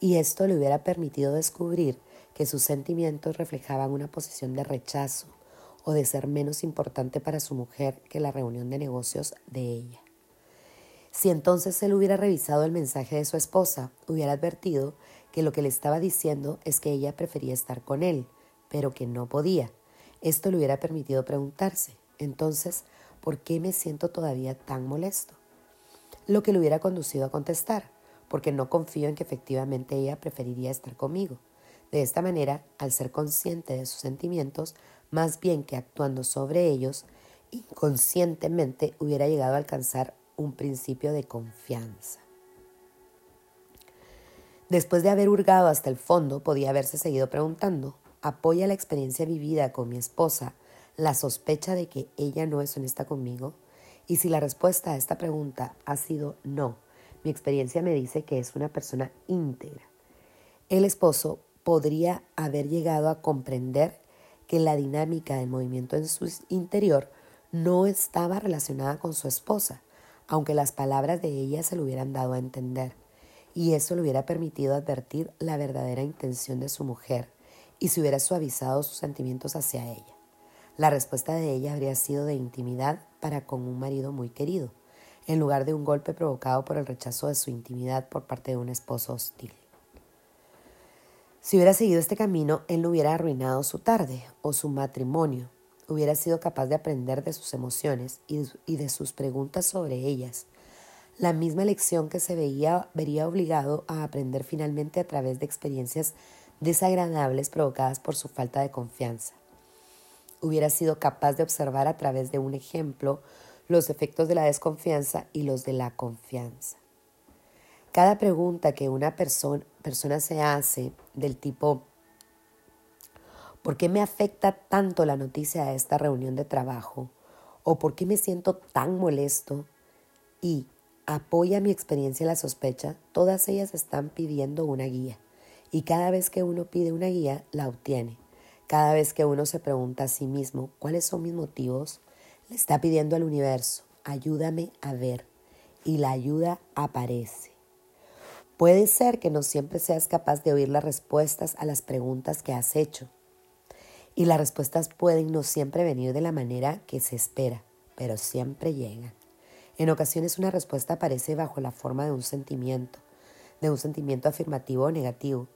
Y esto le hubiera permitido descubrir que sus sentimientos reflejaban una posición de rechazo o de ser menos importante para su mujer que la reunión de negocios de ella. Si entonces él hubiera revisado el mensaje de su esposa, hubiera advertido que lo que le estaba diciendo es que ella prefería estar con él, pero que no podía. Esto le hubiera permitido preguntarse, entonces, ¿por qué me siento todavía tan molesto? Lo que le hubiera conducido a contestar, porque no confío en que efectivamente ella preferiría estar conmigo. De esta manera, al ser consciente de sus sentimientos, más bien que actuando sobre ellos, inconscientemente hubiera llegado a alcanzar un principio de confianza. Después de haber hurgado hasta el fondo, podía haberse seguido preguntando, ¿apoya la experiencia vivida con mi esposa la sospecha de que ella no es honesta conmigo? Y si la respuesta a esta pregunta ha sido no, mi experiencia me dice que es una persona íntegra. El esposo podría haber llegado a comprender que la dinámica del movimiento en su interior no estaba relacionada con su esposa, aunque las palabras de ella se lo hubieran dado a entender y eso le hubiera permitido advertir la verdadera intención de su mujer y se hubiera suavizado sus sentimientos hacia ella. La respuesta de ella habría sido de intimidad para con un marido muy querido, en lugar de un golpe provocado por el rechazo de su intimidad por parte de un esposo hostil. Si hubiera seguido este camino, él no hubiera arruinado su tarde o su matrimonio, hubiera sido capaz de aprender de sus emociones y de sus preguntas sobre ellas, la misma lección que se veía, vería obligado a aprender finalmente a través de experiencias desagradables provocadas por su falta de confianza. Hubiera sido capaz de observar a través de un ejemplo los efectos de la desconfianza y los de la confianza. Cada pregunta que una persona, se hace del tipo ¿por qué me afecta tanto la noticia de esta reunión de trabajo? ¿O por qué me siento tan molesto? Y apoya mi experiencia en la sospecha, todas ellas están pidiendo una guía. Y cada vez que uno pide una guía, la obtiene. Cada vez que uno se pregunta a sí mismo cuáles son mis motivos, le está pidiendo al universo, ayúdame a ver. Y la ayuda aparece. Puede ser que no siempre seas capaz de oír las respuestas a las preguntas que has hecho. Y las respuestas pueden no siempre venir de la manera que se espera, pero siempre llegan. En ocasiones una respuesta aparece bajo la forma de un sentimiento, de un sentimiento afirmativo o negativo.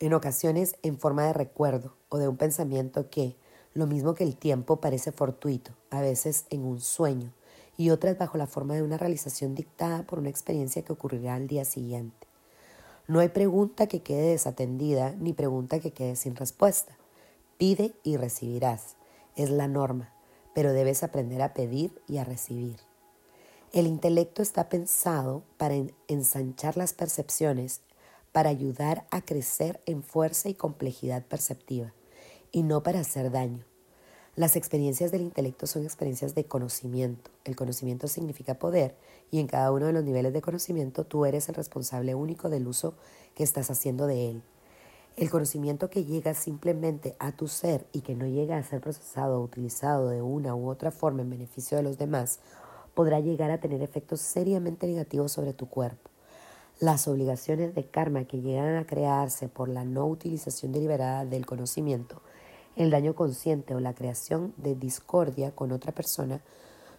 En ocasiones en forma de recuerdo o de un pensamiento que, lo mismo que el tiempo, parece fortuito, a veces en un sueño, y otras bajo la forma de una realización dictada por una experiencia que ocurrirá al día siguiente. No hay pregunta que quede desatendida ni pregunta que quede sin respuesta. Pide y recibirás. Es la norma pero debes aprender a pedir y a recibir. El intelecto está pensado para ensanchar las percepciones, para ayudar a crecer en fuerza y complejidad perceptiva, y no para hacer daño. Las experiencias del intelecto son experiencias de conocimiento. El conocimiento significa poder y en cada uno de los niveles de conocimiento tú eres el responsable único del uso que estás haciendo de él. El conocimiento que llega simplemente a tu ser y que no llega a ser procesado o utilizado de una u otra forma en beneficio de los demás, podrá llegar a tener efectos seriamente negativos sobre tu cuerpo. Las obligaciones de karma que llegan a crearse por la no utilización deliberada del conocimiento, el daño consciente o la creación de discordia con otra persona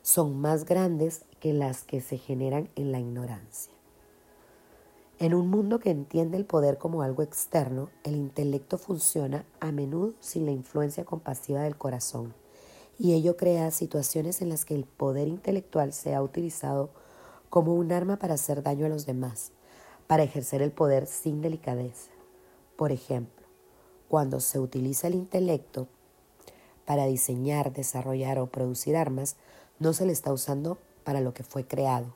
son más grandes que las que se generan en la ignorancia. En un mundo que entiende el poder como algo externo, el intelecto funciona a menudo sin la influencia compasiva del corazón, y ello crea situaciones en las que el poder intelectual se ha utilizado como un arma para hacer daño a los demás, para ejercer el poder sin delicadeza. Por ejemplo, cuando se utiliza el intelecto para diseñar, desarrollar o producir armas, no se le está usando para lo que fue creado,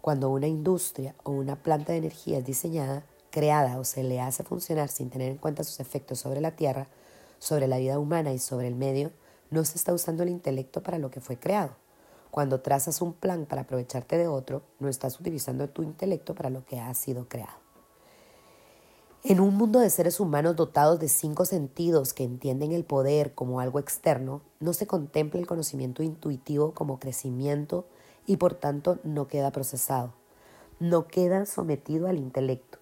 cuando una industria o una planta de energía es diseñada, creada o se le hace funcionar sin tener en cuenta sus efectos sobre la Tierra, sobre la vida humana y sobre el medio, no se está usando el intelecto para lo que fue creado. Cuando trazas un plan para aprovecharte de otro, no estás utilizando tu intelecto para lo que ha sido creado. En un mundo de seres humanos dotados de cinco sentidos que entienden el poder como algo externo, no se contempla el conocimiento intuitivo como crecimiento y por tanto no queda procesado, no queda sometido al intelecto,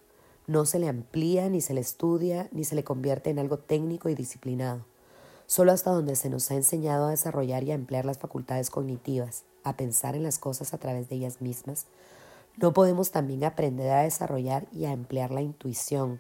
no se le amplía, ni se le estudia, ni se le convierte en algo técnico y disciplinado, solo hasta donde se nos ha enseñado a desarrollar y a emplear las facultades cognitivas, a pensar en las cosas a través de ellas mismas, no podemos también aprender a desarrollar y a emplear la intuición,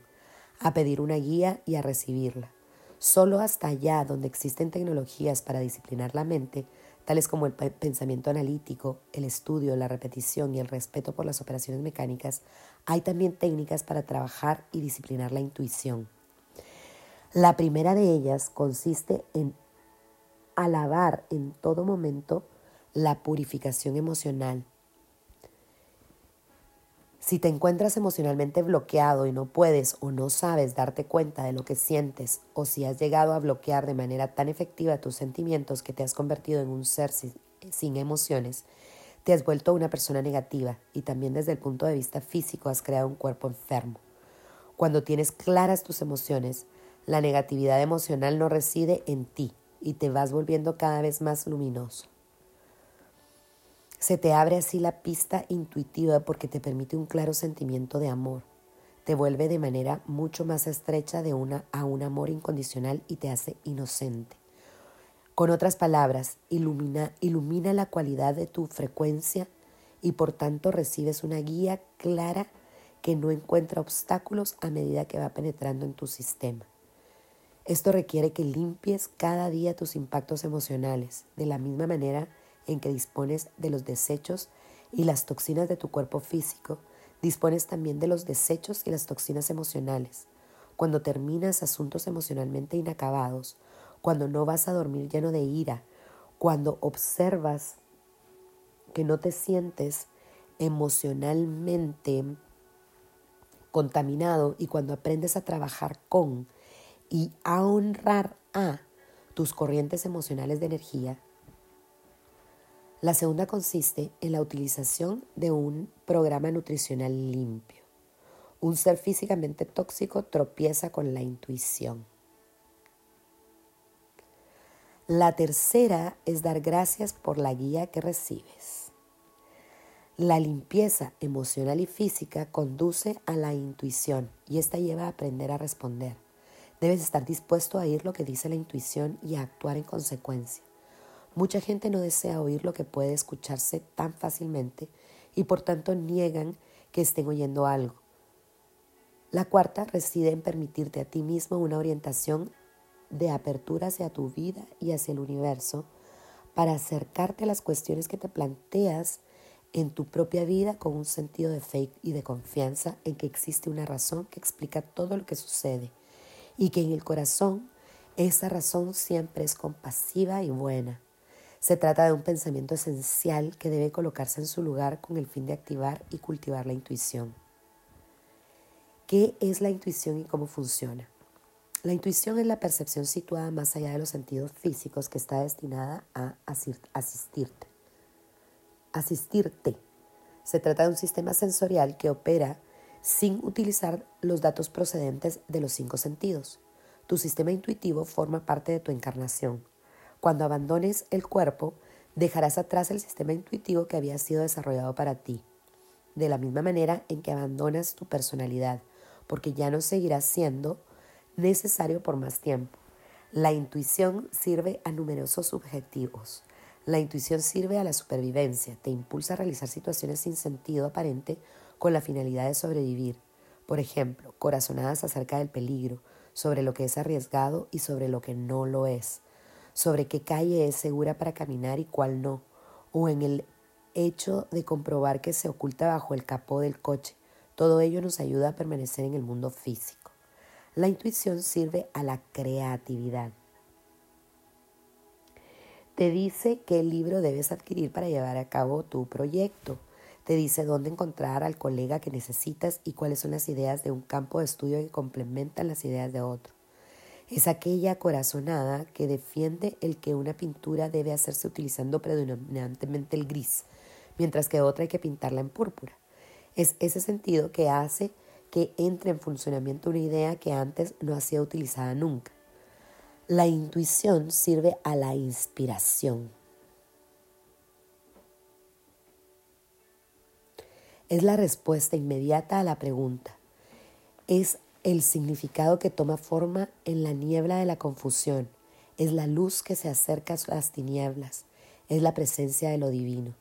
a pedir una guía y a recibirla. Solo hasta allá donde existen tecnologías para disciplinar la mente, tales como el pensamiento analítico, el estudio, la repetición y el respeto por las operaciones mecánicas, hay también técnicas para trabajar y disciplinar la intuición, La primera de ellas consiste en alabar en todo momento la purificación emocional. Si te encuentras emocionalmente bloqueado y no puedes o no sabes darte cuenta de lo que sientes, o si has llegado a bloquear de manera tan efectiva tus sentimientos que te has convertido en un ser sin, emociones, te has vuelto una persona negativa y también desde el punto de vista físico has creado un cuerpo enfermo. Cuando tienes claras tus emociones, la negatividad emocional no reside en ti y te vas volviendo cada vez más luminoso. Se te abre así la pista intuitiva porque te permite un claro sentimiento de amor. Te vuelve de manera mucho más estrecha de una a un amor incondicional y te hace inocente. Con otras palabras, ilumina, ilumina la cualidad de tu frecuencia y por tanto recibes una guía clara que no encuentra obstáculos a medida que va penetrando en tu sistema. Esto requiere que limpies cada día tus impactos emocionales, de la misma manera en que dispones de los desechos y las toxinas de tu cuerpo físico, dispones también de los desechos y las toxinas emocionales. Cuando terminas asuntos emocionalmente inacabados, cuando no vas a dormir lleno de ira, cuando observas que no te sientes emocionalmente contaminado y cuando aprendes a trabajar con y a honrar a tus corrientes emocionales de energía, la segunda consiste en la utilización de un programa nutricional limpio. Un ser físicamente tóxico tropieza con la intuición. La tercera es dar gracias por la guía que recibes. La limpieza emocional y física conduce a la intuición y esta lleva a aprender a responder. Debes estar dispuesto a oír lo que dice la intuición y a actuar en consecuencia. Mucha gente no desea oír lo que puede escucharse tan fácilmente y por tanto niegan que estén oyendo algo. La cuarta reside en permitirte a ti mismo una orientación de apertura hacia tu vida y hacia el universo para acercarte a las cuestiones que te planteas en tu propia vida con un sentido de fe y de confianza en que existe una razón que explica todo lo que sucede y que en el corazón esa razón siempre es compasiva y buena. Se trata de un pensamiento esencial que debe colocarse en su lugar con el fin de activar y cultivar la intuición. ¿Qué es la intuición y cómo funciona? La intuición es la percepción situada más allá de los sentidos físicos que está destinada a asistirte. Asistirte. Se trata de un sistema sensorial que opera sin utilizar los datos procedentes de los cinco sentidos. Tu sistema intuitivo forma parte de tu encarnación. Cuando abandones el cuerpo, dejarás atrás el sistema intuitivo que había sido desarrollado para ti, de la misma manera en que abandonas tu personalidad, porque ya no seguirás siendo necesario por más tiempo. La intuición sirve a numerosos objetivos. La intuición sirve a la supervivencia, te impulsa a realizar situaciones sin sentido aparente con la finalidad de sobrevivir. Por ejemplo, corazonadas acerca del peligro, sobre lo que es arriesgado y sobre lo que no lo es sobre qué calle es segura para caminar y cuál no, o en el hecho de comprobar que se oculta bajo el capó del coche. Todo ello nos ayuda a permanecer en el mundo físico. La intuición sirve a la creatividad. Te dice qué libro debes adquirir para llevar a cabo tu proyecto. Te dice dónde encontrar al colega que necesitas y cuáles son las ideas de un campo de estudio que complementan las ideas de otro. Es aquella corazonada que defiende el que una pintura debe hacerse utilizando predominantemente el gris, mientras que otra hay que pintarla en púrpura. Es ese sentido que hace que entre en funcionamiento una idea que antes no ha sido utilizada nunca. La intuición sirve a la inspiración. Es la respuesta inmediata a la pregunta. Es el significado que toma forma en la niebla de la confusión, es la luz que se acerca a las tinieblas, es la presencia de lo divino.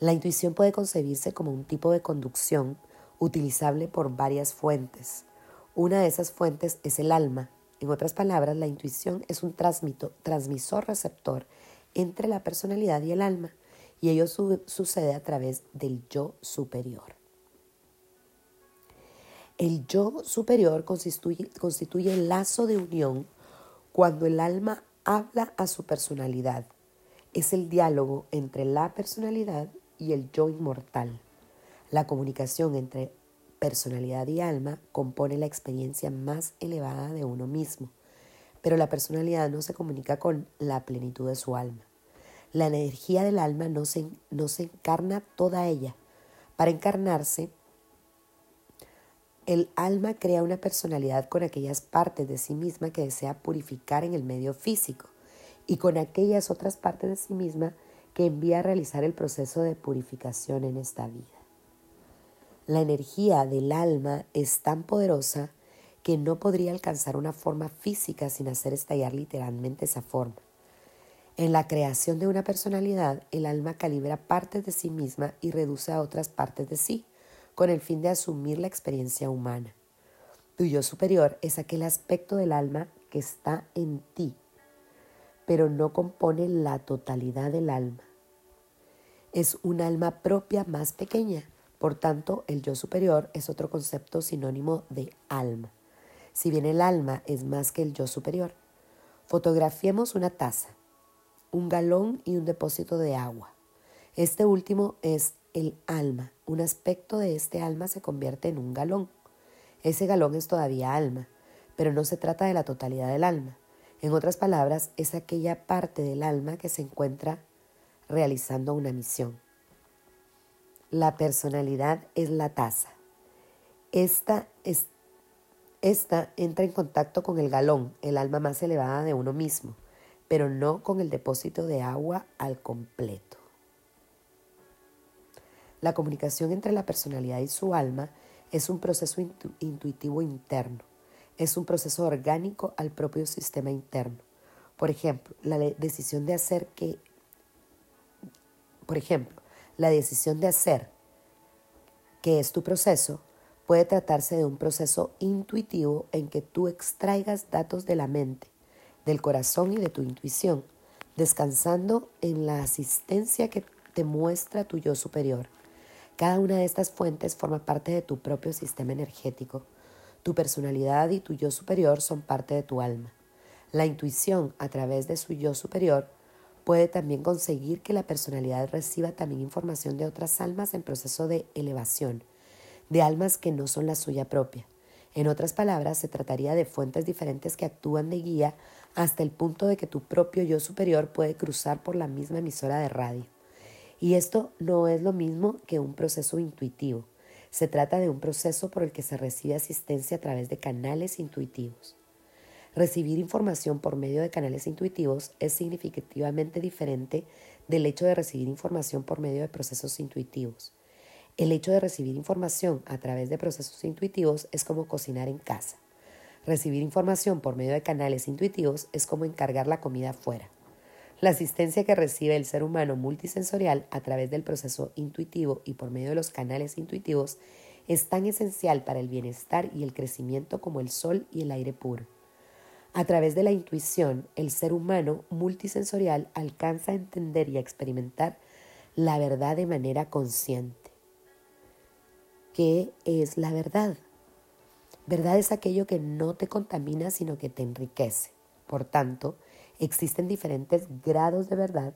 La intuición puede concebirse como un tipo de conducción utilizable por varias fuentes. Una de esas fuentes es el alma. En otras palabras, la intuición es un transmisor receptor entre la personalidad y el alma, y ello sucede a través del yo superior. El yo superior constituye, el lazo de unión cuando el alma habla a su personalidad. Es el diálogo entre la personalidad y el yo inmortal. La comunicación entre personalidad y alma compone la experiencia más elevada de uno mismo, pero la personalidad no se comunica con la plenitud de su alma. La energía del alma no se encarna toda ella. Para encarnarse, el alma crea una personalidad con aquellas partes de sí misma que desea purificar en el medio físico y con aquellas otras partes de sí misma que envía a realizar el proceso de purificación en esta vida. La energía del alma es tan poderosa que no podría alcanzar una forma física sin hacer estallar literalmente esa forma. En la creación de una personalidad, el alma calibra partes de sí misma y reduce a otras partes de sí con el fin de asumir la experiencia humana. Tu yo superior es aquel aspecto del alma que está en ti, pero no compone la totalidad del alma. Es un alma propia más pequeña, por tanto el yo superior es otro concepto sinónimo de alma. Si bien el alma es más que el yo superior, fotografiemos una taza, un galón y un depósito de agua. Este último es el alma. Un aspecto de este alma se convierte en un galón. Ese galón es todavía alma, pero no se trata de la totalidad del alma. En otras palabras, es aquella parte del alma que se encuentra realizando una misión. La personalidad es la taza. Esta, es, esta entra en contacto con el galón, el alma más elevada de uno mismo, pero no con el depósito de agua al completo. La comunicación entre la personalidad y su alma es un proceso intuitivo interno, es un proceso orgánico al propio sistema interno. Por ejemplo, la decisión de hacer que, por ejemplo, la decisión de hacer que es tu proceso, puede tratarse de un proceso intuitivo en que tú extraigas datos de la mente, del corazón y de tu intuición, descansando en la asistencia que te muestra tu yo superior. Cada una de estas fuentes forma parte de tu propio sistema energético. Tu personalidad y tu yo superior son parte de tu alma. La intuición, a través de su yo superior, puede también conseguir que la personalidad reciba también información de otras almas en proceso de elevación, de almas que no son la suya propia. En otras palabras, se trataría de fuentes diferentes que actúan de guía hasta el punto de que tu propio yo superior puede cruzar por la misma emisora de radio. Y esto no es lo mismo que un proceso intuitivo. Se trata de un proceso por el que se recibe asistencia a través de canales intuitivos. Recibir información por medio de canales intuitivos es significativamente diferente del hecho de recibir información por medio de procesos intuitivos. El hecho de recibir información a través de procesos intuitivos es como cocinar en casa. Recibir información por medio de canales intuitivos es como encargar la comida fuera. La asistencia que recibe el ser humano multisensorial a través del proceso intuitivo y por medio de los canales intuitivos es tan esencial para el bienestar y el crecimiento como el sol y el aire puro. A través de la intuición, el ser humano multisensorial alcanza a entender y a experimentar la verdad de manera consciente. ¿Qué es la verdad? Verdad es aquello que no te contamina, sino que te enriquece. Por tanto, Existen diferentes grados de verdad,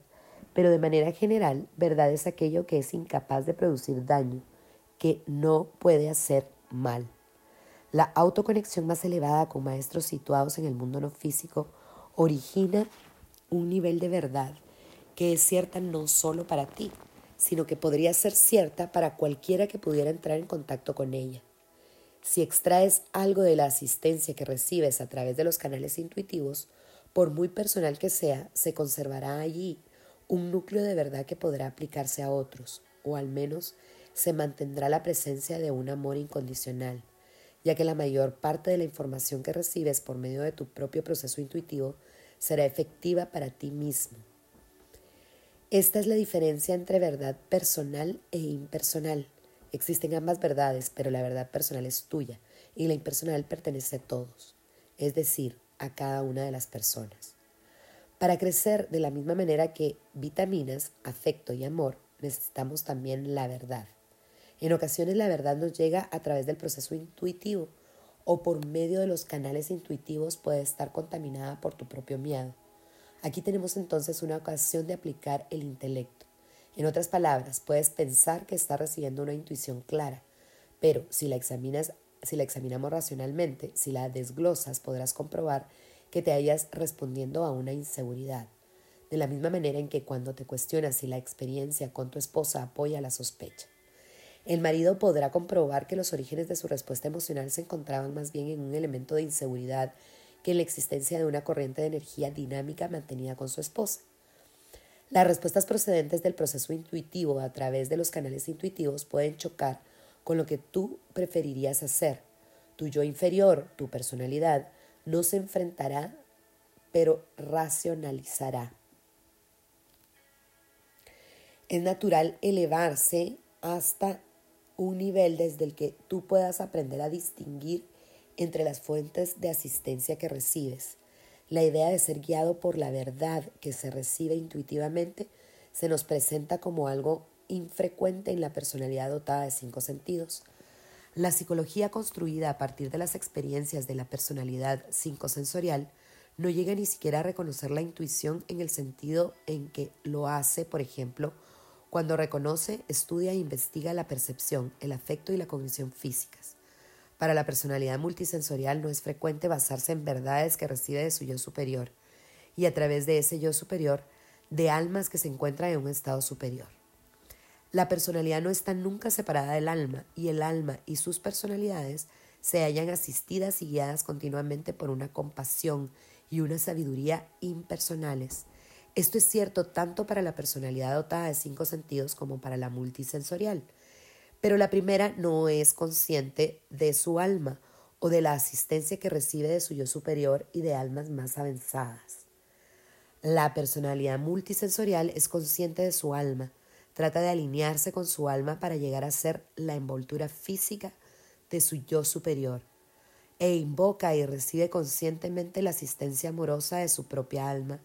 pero de manera general, verdad es aquello que es incapaz de producir daño, que no puede hacer mal. La autoconexión más elevada con maestros situados en el mundo no físico origina un nivel de verdad que es cierta no solo para ti, sino que podría ser cierta para cualquiera que pudiera entrar en contacto con ella. Si extraes algo de la asistencia que recibes a través de los canales intuitivos, por muy personal que sea, se conservará allí un núcleo de verdad que podrá aplicarse a otros, o al menos se mantendrá la presencia de un amor incondicional, ya que la mayor parte de la información que recibes por medio de tu propio proceso intuitivo será efectiva para ti mismo. Esta es la diferencia entre verdad personal e impersonal. Existen ambas verdades, pero la verdad personal es tuya y la impersonal pertenece a todos. Es decir, a cada una de las personas. Para crecer de la misma manera que vitaminas, afecto y amor, necesitamos también la verdad. En ocasiones la verdad nos llega a través del proceso intuitivo o por medio de los canales intuitivos puede estar contaminada por tu propio miedo. Aquí tenemos entonces una ocasión de aplicar el intelecto. En otras palabras, puedes pensar que estás recibiendo una intuición clara, pero si la examinas, si la examinamos racionalmente, si la desglosas, podrás comprobar que te hayas respondiendo a una inseguridad. De la misma manera en que cuando te cuestionas si la experiencia con tu esposa apoya la sospecha. El marido podrá comprobar que los orígenes de su respuesta emocional se encontraban más bien en un elemento de inseguridad que en la existencia de una corriente de energía dinámica mantenida con su esposa. Las respuestas procedentes del proceso intuitivo a través de los canales intuitivos pueden chocar con lo que tú preferirías hacer. Tu yo inferior, tu personalidad, no se enfrentará, pero racionalizará. Es natural elevarse hasta un nivel desde el que tú puedas aprender a distinguir entre las fuentes de asistencia que recibes. La idea de ser guiado por la verdad que se recibe intuitivamente se nos presenta como algo infrecuente en la personalidad dotada de cinco sentidos. La psicología construida a partir de las experiencias de la personalidad psicosensorial no llega ni siquiera a reconocer la intuición en el sentido en que lo hace, por ejemplo, cuando reconoce, estudia e investiga la percepción, el afecto y la cognición físicas. Para la personalidad multisensorial no es frecuente basarse en verdades que recibe de su yo superior y a través de ese yo superior de almas que se encuentran en un estado superior. La personalidad no está nunca separada del alma y el alma y sus personalidades se hallan asistidas y guiadas continuamente por una compasión y una sabiduría impersonales esto es cierto tanto para la personalidad dotada de cinco sentidos como para la multisensorial. Pero la primera no es consciente de su alma o de la asistencia que recibe de su yo superior y de almas más avanzadas. La personalidad multisensorial es consciente de su alma, trata de alinearse con su alma para llegar a ser la envoltura física de su yo superior, e invoca y recibe conscientemente la asistencia amorosa de su propia alma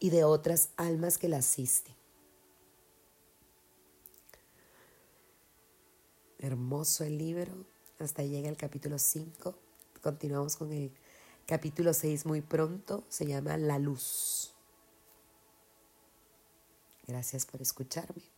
y de otras almas que la asisten. Hermoso el libro, hasta llega el capítulo 5. Continuamos con el capítulo 6 muy pronto, se llama La Luz. Gracias por escucharme.